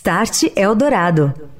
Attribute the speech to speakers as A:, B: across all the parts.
A: Start Eldorado.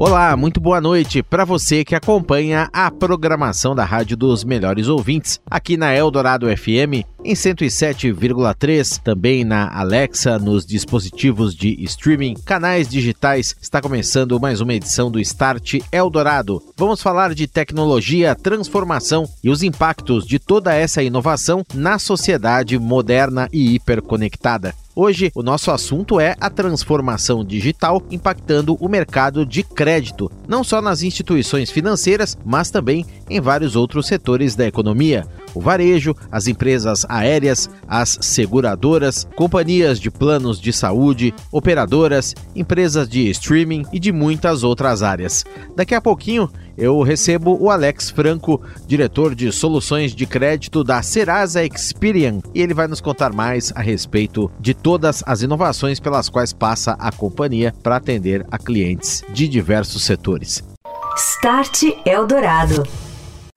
B: Olá, muito boa noite para você que acompanha a programação da Rádio dos Melhores Ouvintes, aqui na Eldorado FM, em 107,3, também na Alexa, nos dispositivos de streaming, canais digitais. Está começando mais uma edição do Start Eldorado. Vamos falar de tecnologia, transformação e os impactos de toda essa inovação na sociedade moderna e hiperconectada. Hoje, o nosso assunto é a transformação digital impactando o mercado de crédito, não só nas instituições financeiras, mas também em vários outros setores da economia. O varejo, as empresas aéreas, as seguradoras, companhias de planos de saúde, operadoras, empresas de streaming e de muitas outras áreas. Daqui a pouquinho eu recebo o Alex Franco, diretor de soluções de crédito da Serasa Experian, e ele vai nos contar mais a respeito de todas as inovações pelas quais passa a companhia para atender a clientes de diversos setores.
A: Start Eldorado.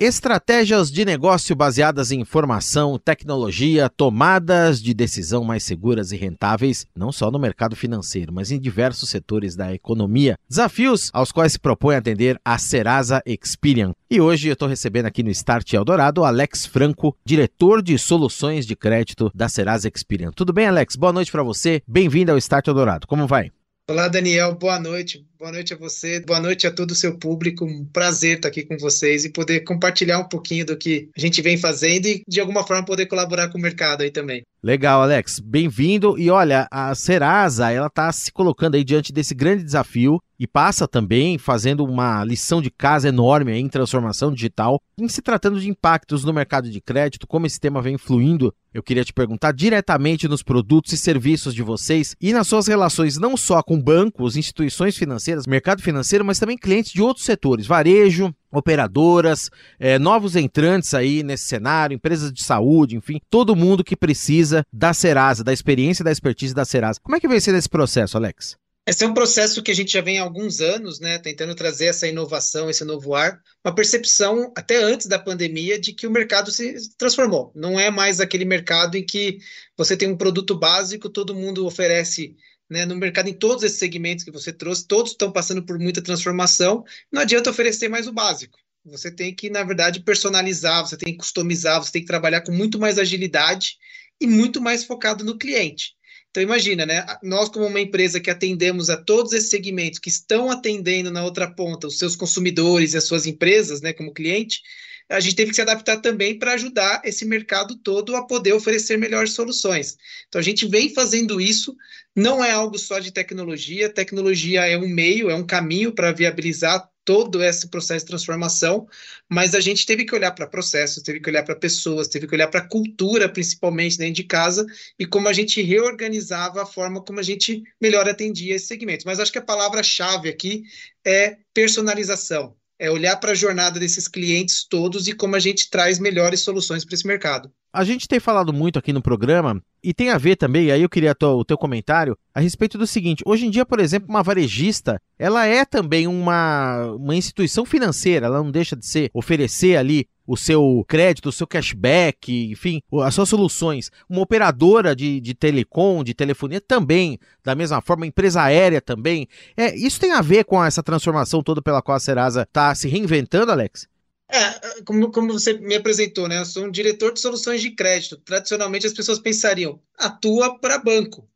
B: Estratégias de negócio baseadas em informação, tecnologia, tomadas de decisão mais seguras e rentáveis, não só no mercado financeiro, mas em diversos setores da economia. Desafios aos quais se propõe atender a Serasa Experian. E hoje eu estou recebendo aqui no Start Eldorado Alex Franco, diretor de soluções de crédito da Serasa Experian. Tudo bem, Alex? Boa noite para você. Bem-vindo ao Start Eldorado. Como vai?
C: Olá, Daniel. Boa noite. Boa noite a você. Boa noite a todo o seu público. Um prazer estar aqui com vocês e poder compartilhar um pouquinho do que a gente vem fazendo e, de alguma forma, poder colaborar com o mercado aí também.
B: Legal, Alex. Bem-vindo. E olha, a Serasa, ela está se colocando aí diante desse grande desafio e passa também fazendo uma lição de casa enorme em transformação digital. Em se tratando de impactos no mercado de crédito, como esse tema vem influindo, eu queria te perguntar diretamente nos produtos e serviços de vocês e nas suas relações não só com bancos, instituições financeiras, mercado financeiro, mas também clientes de outros setores, varejo, operadoras, é, novos entrantes aí nesse cenário, empresas de saúde, enfim, todo mundo que precisa da Serasa, da experiência e da expertise da Serasa. Como é que vai ser esse processo, Alex?
C: Esse é um processo que a gente já vem há alguns anos, né, tentando trazer essa inovação, esse novo ar, uma percepção até antes da pandemia de que o mercado se transformou. Não é mais aquele mercado em que você tem um produto básico, todo mundo oferece né, no mercado em todos esses segmentos que você trouxe, todos estão passando por muita transformação. Não adianta oferecer mais o básico. Você tem que, na verdade, personalizar, você tem que customizar, você tem que trabalhar com muito mais agilidade e muito mais focado no cliente. Então imagina, né? Nós como uma empresa que atendemos a todos esses segmentos que estão atendendo na outra ponta os seus consumidores e as suas empresas, né, como cliente, a gente teve que se adaptar também para ajudar esse mercado todo a poder oferecer melhores soluções. Então a gente vem fazendo isso, não é algo só de tecnologia, tecnologia é um meio, é um caminho para viabilizar todo esse processo de transformação, mas a gente teve que olhar para processos, teve que olhar para pessoas, teve que olhar para cultura, principalmente dentro de casa, e como a gente reorganizava a forma como a gente melhor atendia esse segmento. Mas acho que a palavra-chave aqui é personalização é olhar para a jornada desses clientes todos e como a gente traz melhores soluções para esse mercado.
B: A gente tem falado muito aqui no programa e tem a ver também, aí eu queria o teu comentário a respeito do seguinte: hoje em dia, por exemplo, uma varejista, ela é também uma, uma instituição financeira, ela não deixa de ser oferecer ali o seu crédito, o seu cashback, enfim, as suas soluções. Uma operadora de, de telecom, de telefonia também, da mesma forma, empresa aérea também. É, isso tem a ver com essa transformação toda pela qual a Serasa está se reinventando, Alex?
C: É, como, como você me apresentou, né? Eu sou um diretor de soluções de crédito. Tradicionalmente as pessoas pensariam, atua para banco.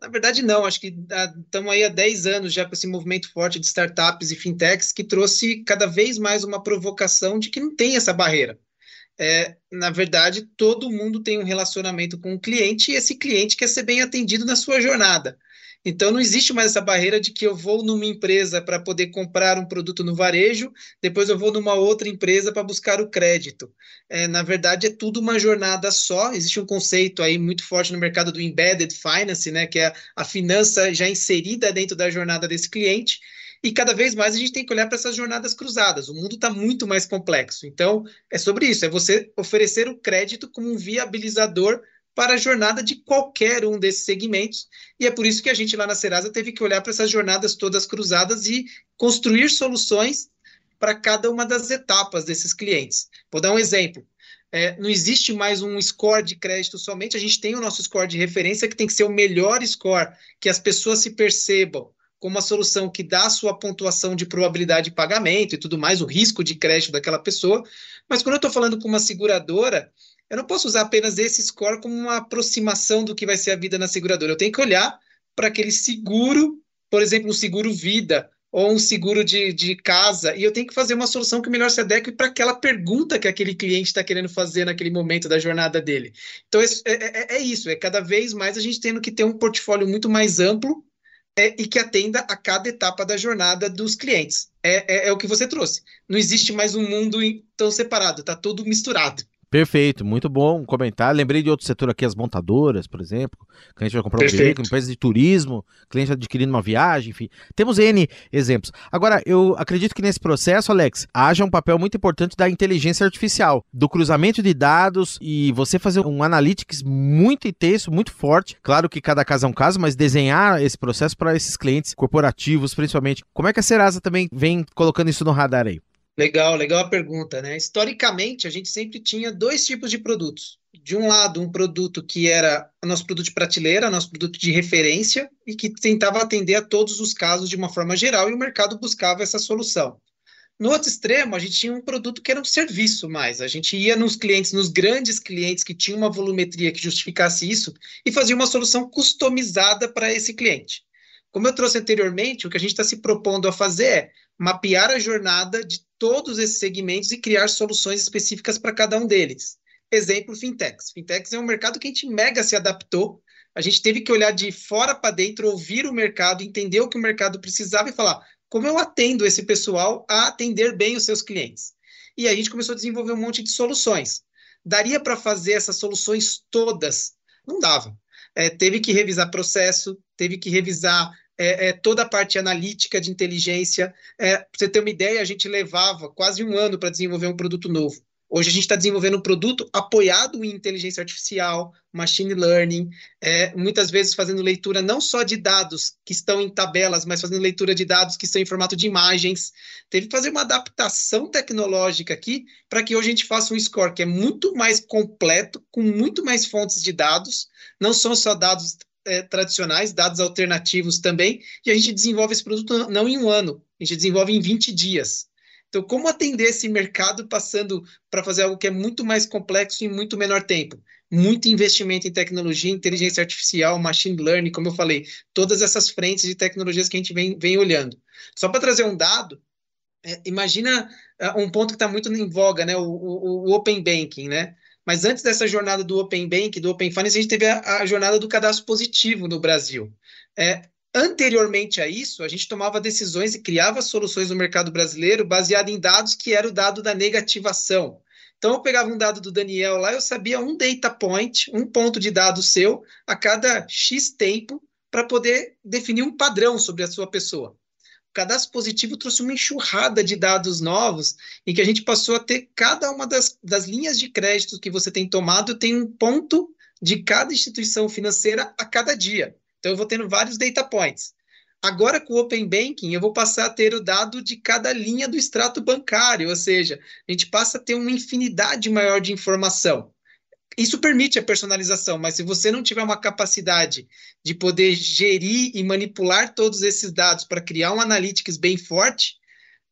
C: Na verdade, não. Acho que estamos aí há 10 anos já com esse movimento forte de startups e fintechs que trouxe cada vez mais uma provocação de que não tem essa barreira. é, na verdade, todo mundo tem um relacionamento com o cliente e esse cliente quer ser bem atendido na sua jornada. Então, não existe mais essa barreira de que eu vou numa empresa para poder comprar um produto no varejo, depois eu vou numa outra empresa para buscar o crédito. É, na verdade, é tudo uma jornada só. Existe um conceito aí muito forte no mercado do embedded finance, né, que é a finança já inserida dentro da jornada desse cliente. E cada vez mais a gente tem que olhar para essas jornadas cruzadas. O mundo está muito mais complexo. Então, é sobre isso: é você oferecer o crédito como um viabilizador para a jornada de qualquer um desses segmentos. E é por isso que a gente lá na Serasa teve que olhar para essas jornadas todas cruzadas e construir soluções para cada uma das etapas desses clientes. Vou dar um exemplo. É, não existe mais um score de crédito somente, a gente tem o nosso score de referência que tem que ser o melhor score, que as pessoas se percebam como uma solução que dá a sua pontuação de probabilidade de pagamento e tudo mais, o risco de crédito daquela pessoa. Mas quando eu estou falando com uma seguradora, eu não posso usar apenas esse score como uma aproximação do que vai ser a vida na seguradora. Eu tenho que olhar para aquele seguro, por exemplo, um seguro vida ou um seguro de, de casa, e eu tenho que fazer uma solução que melhor se adeque para aquela pergunta que aquele cliente está querendo fazer naquele momento da jornada dele. Então, é, é, é, isso, é cada vez mais a gente tendo que ter um portfólio muito mais amplo é, e que atenda a cada etapa da jornada dos clientes. É, é, é o que você trouxe. Não existe mais um mundo tão separado, está tudo misturado.
B: Perfeito, muito bom comentar. Lembrei de outro setor aqui, as montadoras, por exemplo. Cliente vai comprar Perfeito. um veículo, empresa de turismo, cliente adquirindo uma viagem, enfim. Temos N exemplos. Agora, eu acredito que nesse processo, Alex, haja um papel muito importante da inteligência artificial, do cruzamento de dados e você fazer um analytics muito intenso, muito forte. Claro que cada caso é um caso, mas desenhar esse processo para esses clientes corporativos, principalmente. Como é que a Serasa também vem colocando isso no radar aí?
C: Legal, legal a pergunta, né? Historicamente, a gente sempre tinha dois tipos de produtos. De um lado, um produto que era o nosso produto de prateleira, nosso produto de referência, e que tentava atender a todos os casos de uma forma geral, e o mercado buscava essa solução. No outro extremo, a gente tinha um produto que era um serviço mais. A gente ia nos clientes, nos grandes clientes que tinham uma volumetria que justificasse isso, e fazia uma solução customizada para esse cliente. Como eu trouxe anteriormente, o que a gente está se propondo a fazer é mapear a jornada de todos esses segmentos e criar soluções específicas para cada um deles. Exemplo, fintechs. Fintechs é um mercado que a gente mega se adaptou. A gente teve que olhar de fora para dentro, ouvir o mercado, entender o que o mercado precisava e falar como eu atendo esse pessoal a atender bem os seus clientes. E a gente começou a desenvolver um monte de soluções. Daria para fazer essas soluções todas? Não dava. É, teve que revisar processo, teve que revisar é, é, toda a parte analítica de inteligência. É, para você ter uma ideia, a gente levava quase um ano para desenvolver um produto novo. Hoje a gente está desenvolvendo um produto apoiado em inteligência artificial, machine learning, é, muitas vezes fazendo leitura não só de dados que estão em tabelas, mas fazendo leitura de dados que estão em formato de imagens. Teve que fazer uma adaptação tecnológica aqui para que hoje a gente faça um score que é muito mais completo, com muito mais fontes de dados, não são só dados é, tradicionais, dados alternativos também, e a gente desenvolve esse produto não em um ano, a gente desenvolve em 20 dias. Então, como atender esse mercado passando para fazer algo que é muito mais complexo em muito menor tempo? Muito investimento em tecnologia, inteligência artificial, machine learning, como eu falei, todas essas frentes de tecnologias que a gente vem, vem olhando. Só para trazer um dado, é, imagina uh, um ponto que está muito em voga, né? O, o, o, Open Banking, né? Mas antes dessa jornada do Open Bank, do Open Finance, a gente teve a, a jornada do cadastro positivo no Brasil. É, anteriormente a isso, a gente tomava decisões e criava soluções no mercado brasileiro baseado em dados que era o dado da negativação. Então, eu pegava um dado do Daniel lá, eu sabia um data point, um ponto de dado seu, a cada X tempo, para poder definir um padrão sobre a sua pessoa cadastro positivo trouxe uma enxurrada de dados novos em que a gente passou a ter cada uma das, das linhas de crédito que você tem tomado tem um ponto de cada instituição financeira a cada dia. Então, eu vou tendo vários data points. Agora, com o Open Banking, eu vou passar a ter o dado de cada linha do extrato bancário, ou seja, a gente passa a ter uma infinidade maior de informação. Isso permite a personalização, mas se você não tiver uma capacidade de poder gerir e manipular todos esses dados para criar um analytics bem forte,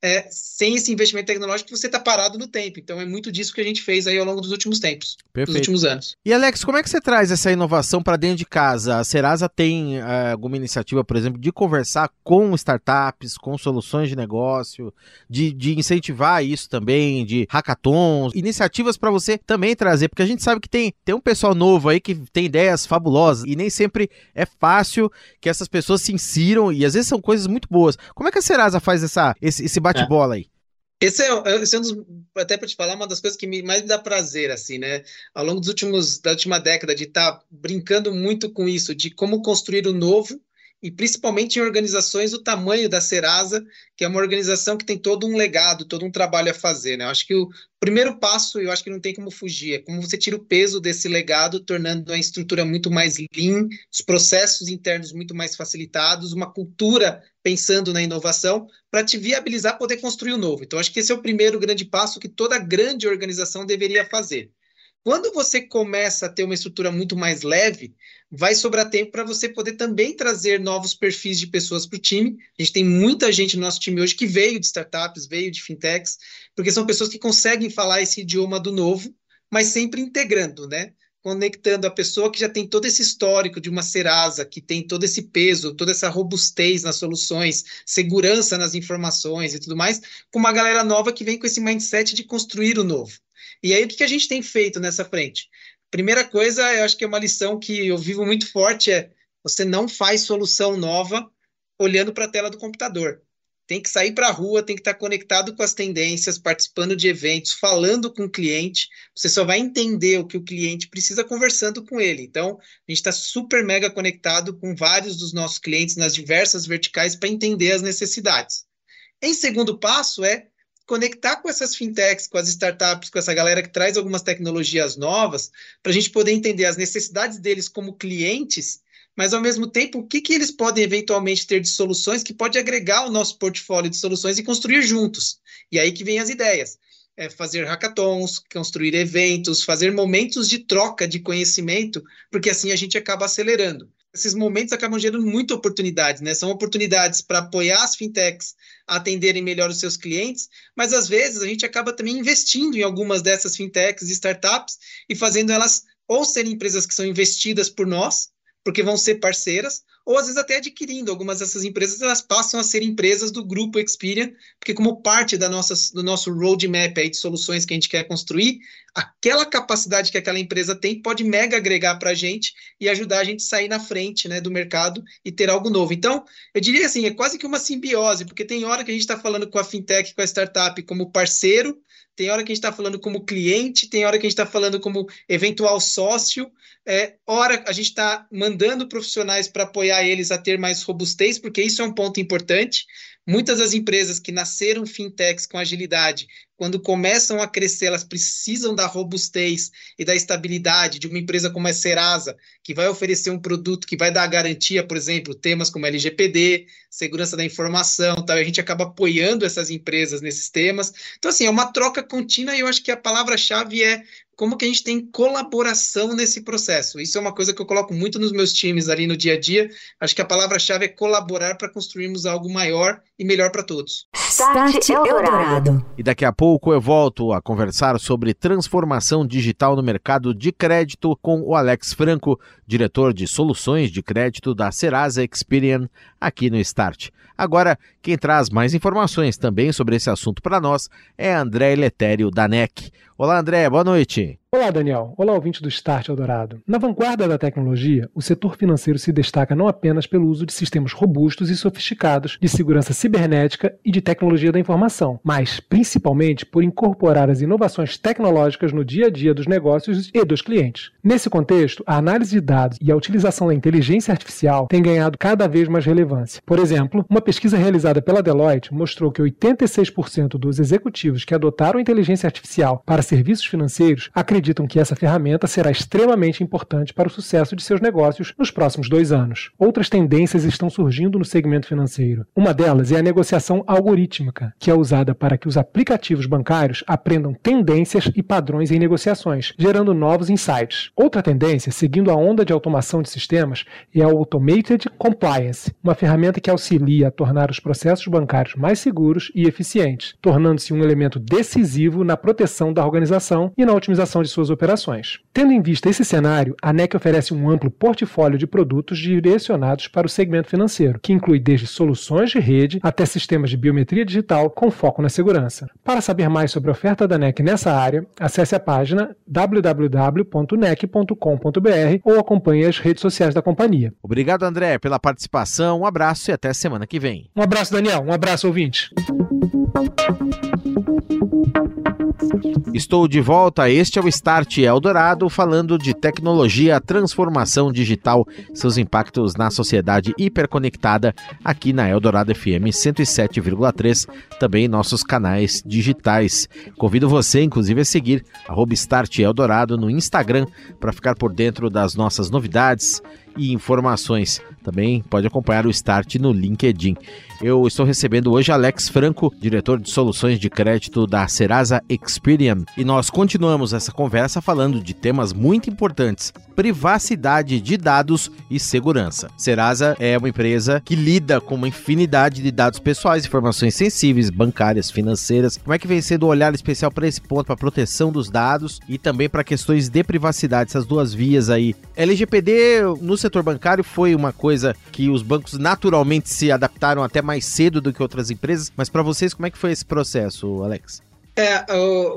C: é, sem esse investimento tecnológico, você está parado no tempo. Então, é muito disso que a gente fez aí ao longo dos últimos tempos, Perfeito. dos últimos anos.
B: E, Alex, como é que você traz essa inovação para dentro de casa? A Serasa tem uh, alguma iniciativa, por exemplo, de conversar com startups, com soluções de negócio, de, de incentivar isso também, de hackathons, iniciativas para você também trazer, porque a gente sabe que tem, tem um pessoal novo aí que tem ideias fabulosas e nem sempre é fácil que essas pessoas se insiram e às vezes são coisas muito boas. Como é que a Serasa faz essa, esse, esse bate-bola aí.
C: Esse é, esse é um dos, até para te falar, uma das coisas que me, mais me dá prazer, assim, né? Ao longo dos últimos, da última década, de estar tá brincando muito com isso, de como construir o novo, e principalmente em organizações do tamanho da Serasa, que é uma organização que tem todo um legado, todo um trabalho a fazer. Né? Eu acho que o primeiro passo, eu acho que não tem como fugir, é como você tira o peso desse legado, tornando a estrutura muito mais lean, os processos internos muito mais facilitados, uma cultura pensando na inovação, para te viabilizar poder construir o novo. Então, acho que esse é o primeiro grande passo que toda grande organização deveria fazer. Quando você começa a ter uma estrutura muito mais leve, vai sobrar tempo para você poder também trazer novos perfis de pessoas para o time. A gente tem muita gente no nosso time hoje que veio de startups, veio de fintechs, porque são pessoas que conseguem falar esse idioma do novo, mas sempre integrando, né? Conectando a pessoa que já tem todo esse histórico de uma Serasa, que tem todo esse peso, toda essa robustez nas soluções, segurança nas informações e tudo mais, com uma galera nova que vem com esse mindset de construir o novo. E aí, o que a gente tem feito nessa frente? Primeira coisa, eu acho que é uma lição que eu vivo muito forte, é você não faz solução nova olhando para a tela do computador. Tem que sair para a rua, tem que estar tá conectado com as tendências, participando de eventos, falando com o cliente. Você só vai entender o que o cliente precisa conversando com ele. Então, a gente está super mega conectado com vários dos nossos clientes nas diversas verticais para entender as necessidades. Em segundo passo é conectar com essas fintechs, com as startups, com essa galera que traz algumas tecnologias novas, para a gente poder entender as necessidades deles como clientes, mas ao mesmo tempo, o que, que eles podem eventualmente ter de soluções que pode agregar ao nosso portfólio de soluções e construir juntos. E aí que vem as ideias. É fazer hackathons, construir eventos, fazer momentos de troca de conhecimento, porque assim a gente acaba acelerando esses momentos acabam gerando muitas oportunidades, né? São oportunidades para apoiar as fintechs a atenderem melhor os seus clientes, mas às vezes a gente acaba também investindo em algumas dessas fintechs e startups e fazendo elas ou serem empresas que são investidas por nós, porque vão ser parceiras, ou às vezes até adquirindo. Algumas dessas empresas elas passam a ser empresas do grupo Experian, porque como parte da nossa, do nosso roadmap aí de soluções que a gente quer construir, aquela capacidade que aquela empresa tem pode mega agregar para a gente e ajudar a gente a sair na frente né, do mercado e ter algo novo. Então, eu diria assim, é quase que uma simbiose, porque tem hora que a gente está falando com a fintech, com a startup como parceiro, tem hora que a gente está falando como cliente, tem hora que a gente está falando como eventual sócio, é, hora a gente está mandando profissionais para apoiar eles a ter mais robustez, porque isso é um ponto importante. Muitas das empresas que nasceram fintechs com agilidade, quando começam a crescer, elas precisam da robustez e da estabilidade de uma empresa como a Serasa, que vai oferecer um produto que vai dar garantia, por exemplo, temas como LGPD, segurança da informação, tal. a gente acaba apoiando essas empresas nesses temas. Então, assim, é uma troca contínua e eu acho que a palavra-chave é como que a gente tem colaboração nesse processo. Isso é uma coisa que eu coloco muito nos meus times ali no dia a dia. Acho que a palavra-chave é colaborar para construirmos algo maior e melhor para todos.
A: Start Eldorado.
B: E daqui a pouco eu volto a conversar sobre transformação digital no mercado de crédito com o Alex Franco, diretor de soluções de crédito da Serasa Experian, aqui no Start. Agora, quem traz mais informações também sobre esse assunto para nós é André Letério da NEC. Olá, André, boa noite.
D: Olá, Daniel. Olá, ouvinte do Start Eldorado. Na vanguarda da tecnologia, o setor financeiro se destaca não apenas pelo uso de sistemas robustos e sofisticados de segurança cibernética e de tecnologia da informação, mas principalmente por incorporar as inovações tecnológicas no dia a dia dos negócios e dos clientes. Nesse contexto, a análise de dados e a utilização da inteligência artificial têm ganhado cada vez mais relevância. Por exemplo, uma pesquisa realizada pela Deloitte mostrou que 86% dos executivos que adotaram a inteligência artificial para serviços financeiros acreditam acreditam que essa ferramenta será extremamente importante para o sucesso de seus negócios nos próximos dois anos. Outras tendências estão surgindo no segmento financeiro. Uma delas é a negociação algorítmica, que é usada para que os aplicativos bancários aprendam tendências e padrões em negociações, gerando novos insights. Outra tendência, seguindo a onda de automação de sistemas, é a Automated Compliance, uma ferramenta que auxilia a tornar os processos bancários mais seguros e eficientes, tornando-se um elemento decisivo na proteção da organização e na otimização de suas operações. Tendo em vista esse cenário, a NEC oferece um amplo portfólio de produtos direcionados para o segmento financeiro, que inclui desde soluções de rede até sistemas de biometria digital com foco na segurança. Para saber mais sobre a oferta da NEC nessa área, acesse a página www.nec.com.br ou acompanhe as redes sociais da companhia.
B: Obrigado, André, pela participação. Um abraço e até semana que vem.
D: Um abraço, Daniel. Um abraço, ouvinte.
B: Estou de volta, este é o Start Eldorado, falando de tecnologia, transformação digital, seus impactos na sociedade hiperconectada, aqui na Eldorado FM 107,3, também nossos canais digitais. Convido você, inclusive, a seguir Start Eldorado no Instagram para ficar por dentro das nossas novidades e informações. Também pode acompanhar o Start no LinkedIn. Eu estou recebendo hoje Alex Franco, diretor de soluções de crédito da Serasa Experian, e nós continuamos essa conversa falando de temas muito importantes: privacidade de dados e segurança. Serasa é uma empresa que lida com uma infinidade de dados pessoais, informações sensíveis, bancárias, financeiras. Como é que vem sendo o um olhar especial para esse ponto, para a proteção dos dados e também para questões de privacidade, essas duas vias aí? LGPD no setor bancário foi uma coisa que os bancos naturalmente se adaptaram até mais cedo do que outras empresas, mas para vocês, como é que foi esse processo, Alex?
C: É,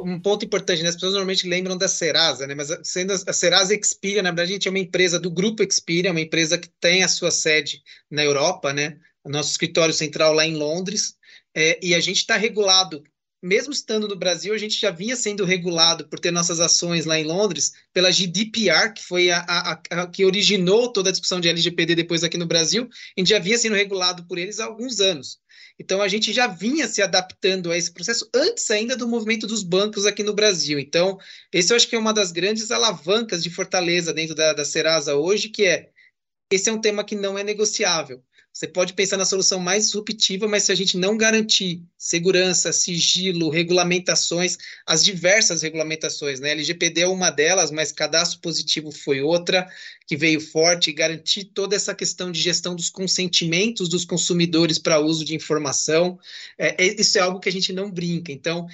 C: um ponto importante, né? As pessoas normalmente lembram da Serasa, né? Mas sendo a Serasa Experian, na verdade, a gente é uma empresa do grupo Experian, uma empresa que tem a sua sede na Europa, né? Nosso escritório central lá em Londres, é, e a gente está regulado mesmo estando no Brasil, a gente já vinha sendo regulado por ter nossas ações lá em Londres pela GDPR, que foi a, a, a, que originou toda a discussão de LGPD depois aqui no Brasil, a gente já vinha sendo regulado por eles há alguns anos. Então a gente já vinha se adaptando a esse processo antes ainda do movimento dos bancos aqui no Brasil. Então, esse eu acho que é uma das grandes alavancas de fortaleza dentro da, da Serasa hoje, que é esse é um tema que não é negociável. Você pode pensar na solução mais disruptiva, mas se a gente não garantir segurança, sigilo, regulamentações, as diversas regulamentações, né? LGPD é uma delas, mas cadastro positivo foi outra que veio forte, garantir toda essa questão de gestão dos consentimentos dos consumidores para uso de informação. É, é, isso é algo que a gente não brinca. Então,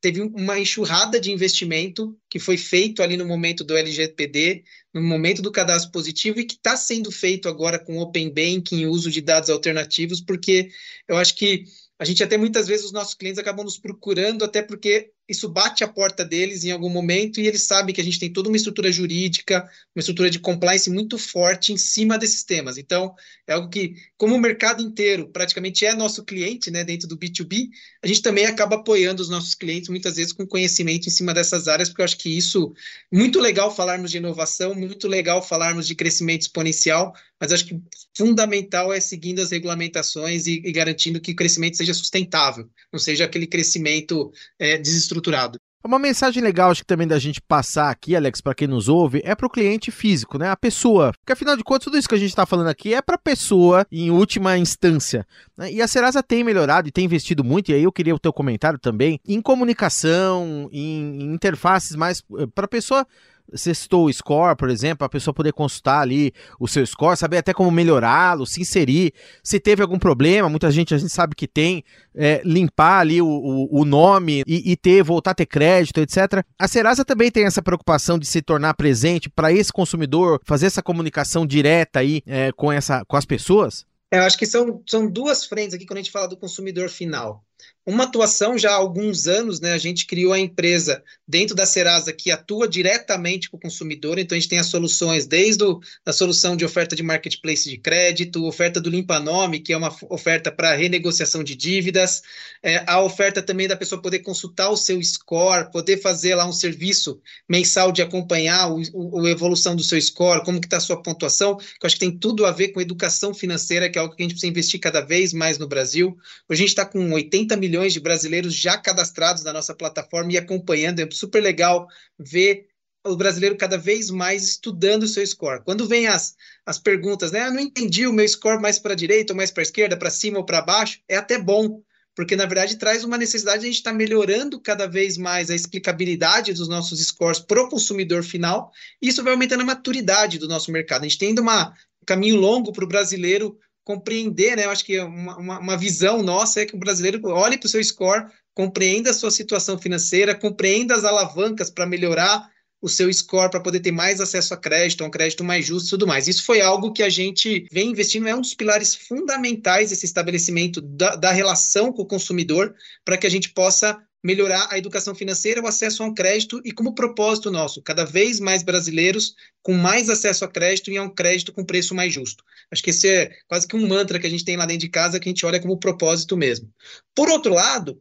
C: teve uma enxurrada de investimento que foi feito ali no momento do LGPD, no momento do cadastro positivo e que está sendo feito agora com Open Banking, uso de dados alternativos, porque eu acho que a gente até muitas vezes os nossos clientes acabam nos procurando até porque isso bate a porta deles em algum momento e eles sabem que a gente tem toda uma estrutura jurídica, uma estrutura de compliance muito forte em cima desses temas. Então, é algo que, como o mercado inteiro praticamente é nosso cliente, né, dentro do B2B, a gente também acaba apoiando os nossos clientes muitas vezes com conhecimento em cima dessas áreas, porque eu acho que isso muito legal falarmos de inovação, muito legal falarmos de crescimento exponencial, mas acho que fundamental é seguindo as regulamentações e, e garantindo que o crescimento seja sustentável, não seja aquele crescimento é, desestruturado estruturado.
B: Uma mensagem legal, acho que também da gente passar aqui, Alex, para quem nos ouve, é para o cliente físico, né? A pessoa. Porque afinal de contas, tudo isso que a gente está falando aqui é para a pessoa em última instância. Né? E a Serasa tem melhorado e tem investido muito, e aí eu queria o teu comentário também, em comunicação, em, interfaces mais eh, para a pessoa citou o score, por exemplo, a pessoa poder consultar ali o seu score, saber até como melhorá-lo, se inserir, se teve algum problema, muita gente a gente sabe que tem, é, limpar ali o, o, o nome e, e, ter, voltar a ter crédito, etc. A Serasa também tem essa preocupação de se tornar presente para esse consumidor, fazer essa comunicação direta aí é, com, essa, com as pessoas?
C: É, eu acho que são, são duas frentes aqui quando a gente fala do consumidor final uma atuação já há alguns anos, né? A gente criou a empresa dentro da Serasa que atua diretamente com o consumidor, então a gente tem as soluções desde o, a solução de oferta de marketplace de crédito, oferta do Limpa Nome, que é uma oferta para renegociação de dívidas, é, a oferta também da pessoa poder consultar o seu score, poder fazer lá um serviço mensal de acompanhar o, o a evolução do seu score, como que está a sua pontuação, que eu acho que tem tudo a ver com educação financeira, que é algo que a gente precisa investir cada vez mais no Brasil. Hoje a gente está com 80 milhões milhões de brasileiros já cadastrados na nossa plataforma e acompanhando. É super legal ver o brasileiro cada vez mais estudando o seu score. Quando vem as, as perguntas, né? Eu não entendi o meu score mais para a direita ou mais para a esquerda, para cima ou para baixo, é até bom, porque na verdade traz uma necessidade de a gente estar tá melhorando cada vez mais a explicabilidade dos nossos scores para o consumidor final, e isso vai aumentando a maturidade do nosso mercado. A gente tem ainda uma, um caminho longo para o brasileiro compreender, né? Eu acho que uma, uma, uma visão nossa é que o brasileiro olhe para o seu score, compreenda a sua situação financeira, compreenda as alavancas para melhorar o seu score para poder ter mais acesso a crédito, um crédito mais justo e tudo mais. Isso foi algo que a gente vem investindo, é um dos pilares fundamentais desse estabelecimento da, da relação com o consumidor, para que a gente possa melhorar a educação financeira, o acesso a um crédito e como propósito nosso, cada vez mais brasileiros com mais acesso a crédito e a um crédito com preço mais justo. Acho que esse é quase que um mantra que a gente tem lá dentro de casa que a gente olha como propósito mesmo. Por outro lado,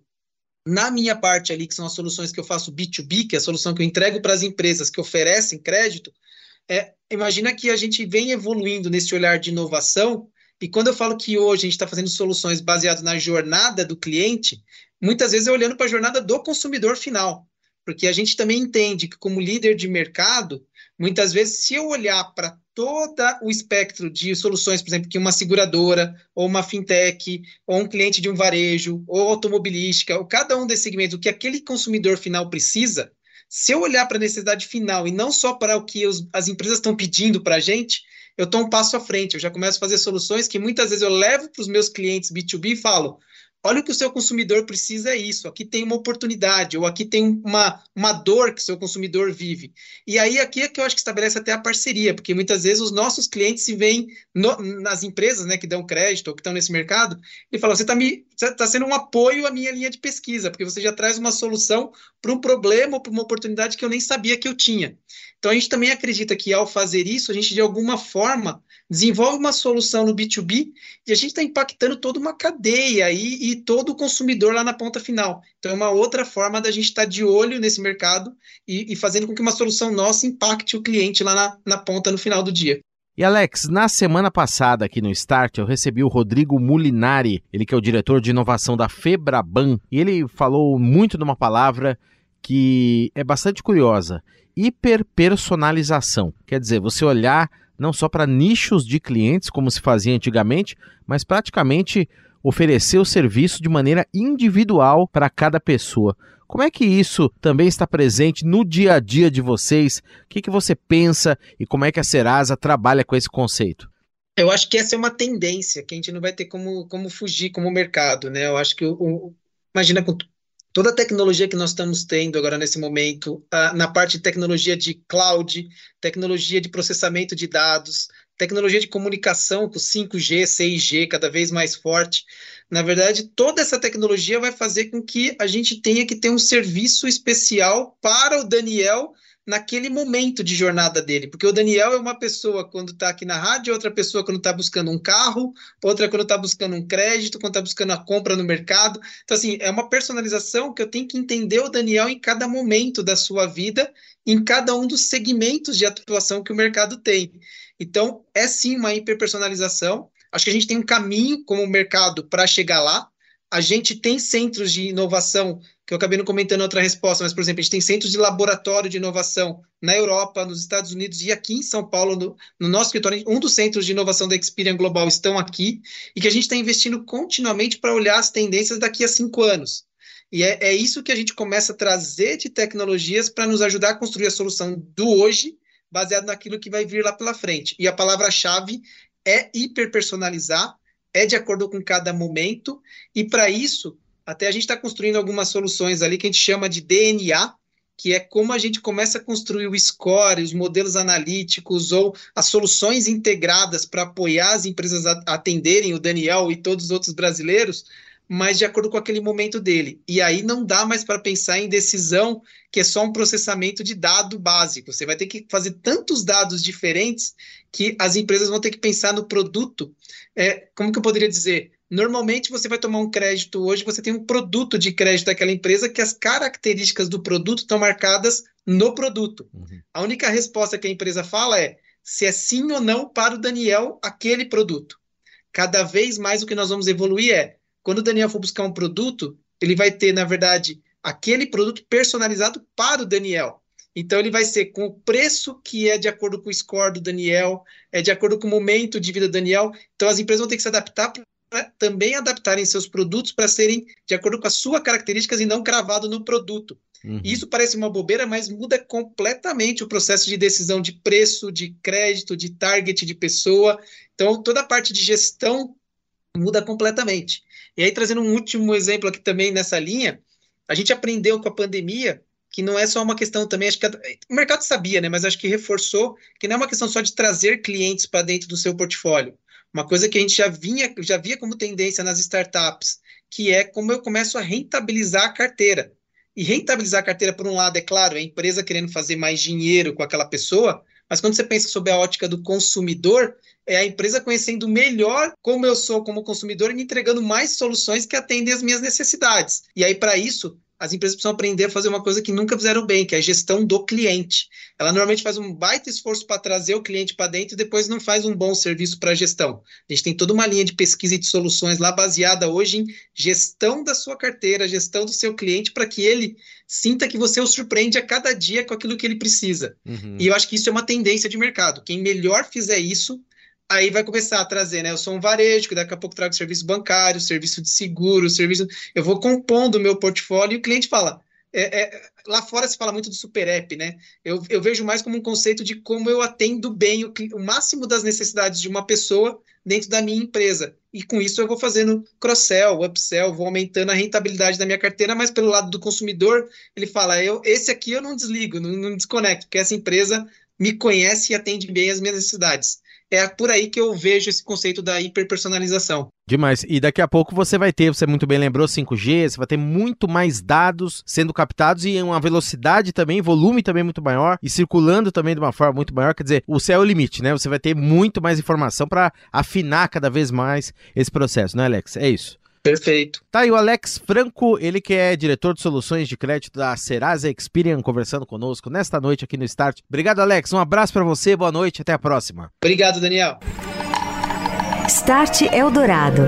C: na minha parte ali, que são as soluções que eu faço B2B, que é a solução que eu entrego para as empresas que oferecem crédito, é, imagina que a gente vem evoluindo nesse olhar de inovação, e quando eu falo que hoje a gente está fazendo soluções baseadas na jornada do cliente, muitas vezes é olhando para a jornada do consumidor final, porque a gente também entende que, como líder de mercado, muitas vezes, se eu olhar para todo o espectro de soluções, por exemplo, que uma seguradora, ou uma fintech, ou um cliente de um varejo, ou automobilística, ou cada um desses segmentos, o que aquele consumidor final precisa, se eu olhar para a necessidade final e não só para o que os, as empresas estão pedindo para a gente, eu estou um passo à frente, eu já começo a fazer soluções que muitas vezes eu levo para os meus clientes B2B e falo, olha o que o seu consumidor precisa é isso, aqui tem uma oportunidade, ou aqui tem uma, uma dor que o seu consumidor vive. E aí aqui é que eu acho que estabelece até a parceria, porque muitas vezes os nossos clientes se veem no, nas empresas né, que dão crédito ou que estão nesse mercado e falam, você está tá sendo um apoio à minha linha de pesquisa, porque você já traz uma solução para um problema ou para uma oportunidade que eu nem sabia que eu tinha. Então a gente também acredita que ao fazer isso, a gente de alguma forma desenvolve uma solução no B2B e a gente está impactando toda uma cadeia e, e, todo o consumidor lá na ponta final. Então, é uma outra forma da gente estar tá de olho nesse mercado e, e, fazendo com que uma solução nossa impacte o cliente lá na, na ponta no final do dia.
B: E Alex, na semana passada aqui no Start eu recebi o Rodrigo Mulinari, ele que é o diretor de inovação da Febraban, e ele falou muito de uma palavra que é bastante curiosa, hiperpersonalização. Quer dizer, você olhar não só para nichos de clientes, como se fazia antigamente, mas praticamente oferecer o serviço de maneira individual para cada pessoa. Como é que isso também está presente no dia a dia de vocês? O que, que você pensa e como é que a Serasa trabalha com esse conceito?
C: Eu acho que essa é uma tendência que a gente não vai ter como, como fugir como mercado, né? Eu acho que o, o imagina toda a tecnologia que nós estamos tendo agora nesse momento, uh, na parte de tecnologia de cloud, tecnologia de processamento de dados, tecnologia de comunicação com 5G, 6G cada vez mais forte. Na verdade, toda essa tecnologia vai fazer com que a gente tenha que ter um serviço especial para o Daniel naquele momento de jornada dele, porque o Daniel é uma pessoa quando está aqui na rádio, outra pessoa quando está buscando um carro, outra quando está buscando um crédito, quando está buscando a compra no mercado. Então, assim, é uma personalização que eu tenho que entender o Daniel em cada momento da sua vida, em cada um dos segmentos de atuação que o mercado tem. Então, é sim uma hiperpersonalização. Acho que a gente tem um caminho como mercado para chegar lá. A gente tem centros de inovação que eu acabei não comentando outra resposta, mas, por exemplo, a gente tem centros de laboratório de inovação na Europa, nos Estados Unidos e aqui em São Paulo, no, no nosso escritório, um dos centros de inovação da Experian Global estão aqui, e que a gente está investindo continuamente para olhar as tendências daqui a cinco anos. E é, é isso que a gente começa a trazer de tecnologias para nos ajudar a construir a solução do hoje, baseado naquilo que vai vir lá pela frente. E a palavra-chave é hiperpersonalizar, é de acordo com cada momento, e para isso até a gente está construindo algumas soluções ali que a gente chama de DNA, que é como a gente começa a construir o score, os modelos analíticos ou as soluções integradas para apoiar as empresas a atenderem o Daniel e todos os outros brasileiros, mas de acordo com aquele momento dele. E aí não dá mais para pensar em decisão que é só um processamento de dado básico. Você vai ter que fazer tantos dados diferentes que as empresas vão ter que pensar no produto. É, como que eu poderia dizer? Normalmente você vai tomar um crédito hoje, você tem um produto de crédito daquela empresa que as características do produto estão marcadas no produto. Uhum. A única resposta que a empresa fala é se é sim ou não para o Daniel aquele produto. Cada vez mais o que nós vamos evoluir é quando o Daniel for buscar um produto, ele vai ter, na verdade, aquele produto personalizado para o Daniel. Então ele vai ser com o preço que é de acordo com o score do Daniel, é de acordo com o momento de vida do Daniel. Então as empresas vão ter que se adaptar para também adaptarem seus produtos para serem de acordo com as suas características e não cravado no produto. Uhum. Isso parece uma bobeira, mas muda completamente o processo de decisão de preço, de crédito, de target de pessoa. Então, toda a parte de gestão muda completamente. E aí, trazendo um último exemplo aqui também nessa linha, a gente aprendeu com a pandemia que não é só uma questão também, acho que o mercado sabia, né, mas acho que reforçou que não é uma questão só de trazer clientes para dentro do seu portfólio. Uma coisa que a gente já vinha, já via como tendência nas startups, que é como eu começo a rentabilizar a carteira. E rentabilizar a carteira, por um lado, é claro, é a empresa querendo fazer mais dinheiro com aquela pessoa, mas quando você pensa sobre a ótica do consumidor, é a empresa conhecendo melhor como eu sou como consumidor e me entregando mais soluções que atendem às minhas necessidades. E aí, para isso, as empresas precisam aprender a fazer uma coisa que nunca fizeram bem, que é a gestão do cliente. Ela normalmente faz um baita esforço para trazer o cliente para dentro e depois não faz um bom serviço para a gestão. A gente tem toda uma linha de pesquisa e de soluções lá baseada hoje em gestão da sua carteira, gestão do seu cliente, para que ele sinta que você o surpreende a cada dia com aquilo que ele precisa. Uhum. E eu acho que isso é uma tendência de mercado. Quem melhor fizer isso, aí vai começar a trazer, né? Eu sou um varejo, que daqui a pouco trago serviço bancário, serviço de seguro, serviço. Eu vou compondo o meu portfólio e o cliente fala. É, é, lá fora se fala muito do super app, né? Eu, eu vejo mais como um conceito de como eu atendo bem o, o máximo das necessidades de uma pessoa dentro da minha empresa. E com isso eu vou fazendo cross-sell, upsell, vou aumentando a rentabilidade da minha carteira, mas pelo lado do consumidor, ele fala: eu, esse aqui eu não desligo, não, não desconecto, porque essa empresa me conhece e atende bem as minhas necessidades é por aí que eu vejo esse conceito da hiperpersonalização.
B: Demais. E daqui a pouco você vai ter, você muito bem lembrou, 5G, você vai ter muito mais dados sendo captados e uma velocidade também, volume também muito maior e circulando também de uma forma muito maior. Quer dizer, o céu é o limite, né? Você vai ter muito mais informação para afinar cada vez mais esse processo, né, Alex? É isso.
C: Perfeito.
B: Tá aí o Alex Franco, ele que é diretor de soluções de crédito da Serasa Experian, conversando conosco nesta noite aqui no Start. Obrigado, Alex. Um abraço para você, boa noite, até a próxima.
C: Obrigado, Daniel.
A: Start Eldorado.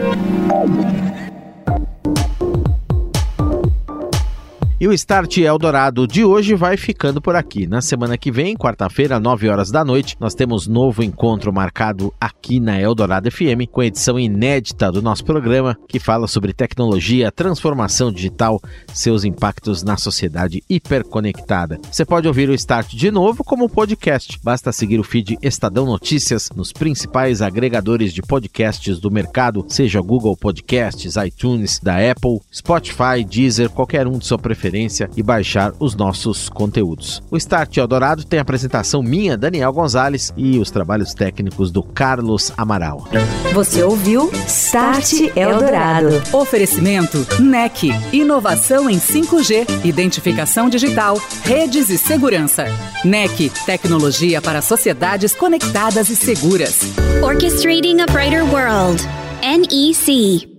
B: E o Start Eldorado de hoje vai ficando por aqui. Na semana que vem, quarta-feira, 9 horas da noite, nós temos novo encontro marcado aqui na Eldorado FM, com edição inédita do nosso programa, que fala sobre tecnologia, transformação digital, seus impactos na sociedade hiperconectada. Você pode ouvir o Start de novo como podcast. Basta seguir o feed Estadão Notícias nos principais agregadores de podcasts do mercado, seja Google Podcasts, iTunes, da Apple, Spotify, Deezer, qualquer um de sua preferência preferência e baixar os nossos conteúdos. O Start Eldorado tem a apresentação minha, Daniel Gonzalez, e os trabalhos técnicos do Carlos Amaral.
A: Você ouviu Start Eldorado.
E: Oferecimento NEC, inovação em 5G, identificação digital, redes e segurança. NEC, tecnologia para sociedades conectadas e seguras.
F: Orchestrating a Brighter World. NEC.